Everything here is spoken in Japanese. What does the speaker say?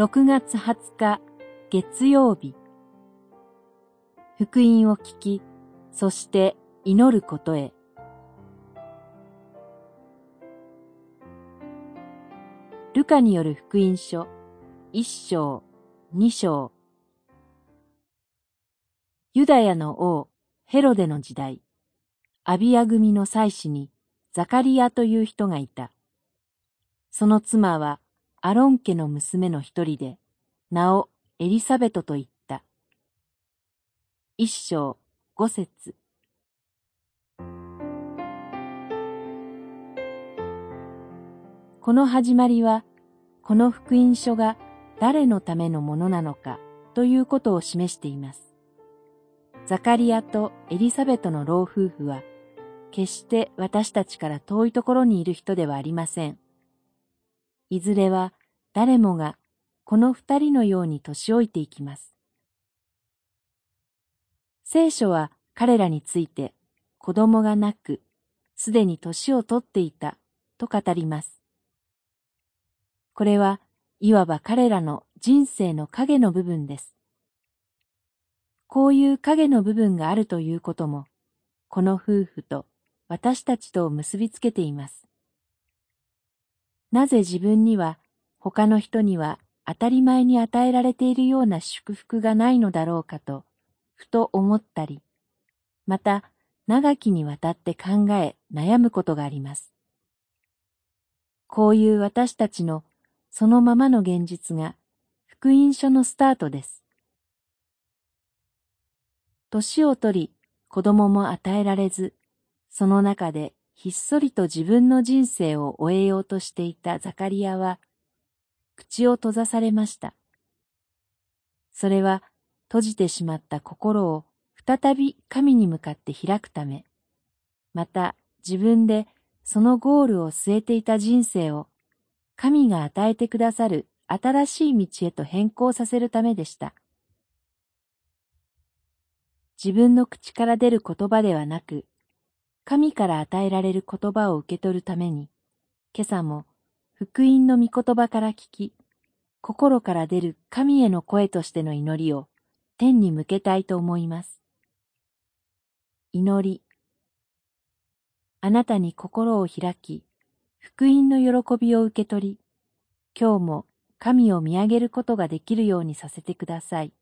6月20日月曜日福音を聞き、そして祈ることへ。ルカによる福音書一章、二章。ユダヤの王ヘロデの時代、アビア組の祭司にザカリアという人がいた。その妻はアロン家の娘の一人で、名をエリサベトと言った。一章五節この始まりは、この福音書が誰のためのものなのかということを示しています。ザカリアとエリザベトの老夫婦は、決して私たちから遠いところにいる人ではありません。いずれは誰もがこの二人のように年老いていきます。聖書は彼らについて子供がなく、すでに年を取っていたと語ります。これはいわば彼らの人生の影の部分です。こういう影の部分があるということも、この夫婦と私たちとを結びつけています。なぜ自分には他の人には当たり前に与えられているような祝福がないのだろうかと、ふと思ったり、また長きにわたって考え悩むことがあります。こういう私たちのそのままの現実が福音書のスタートです。年を取り子供も与えられず、その中でひっそりと自分の人生を終えようとしていたザカリアは、口を閉ざされました。それは閉じてしまった心を再び神に向かって開くため、また自分でそのゴールを据えていた人生を神が与えてくださる新しい道へと変更させるためでした。自分の口から出る言葉ではなく、神から与えられる言葉を受け取るために、今朝も福音の御言葉から聞き、心から出る神への声としての祈りを天に向けたいと思います。祈り。あなたに心を開き、福音の喜びを受け取り、今日も神を見上げることができるようにさせてください。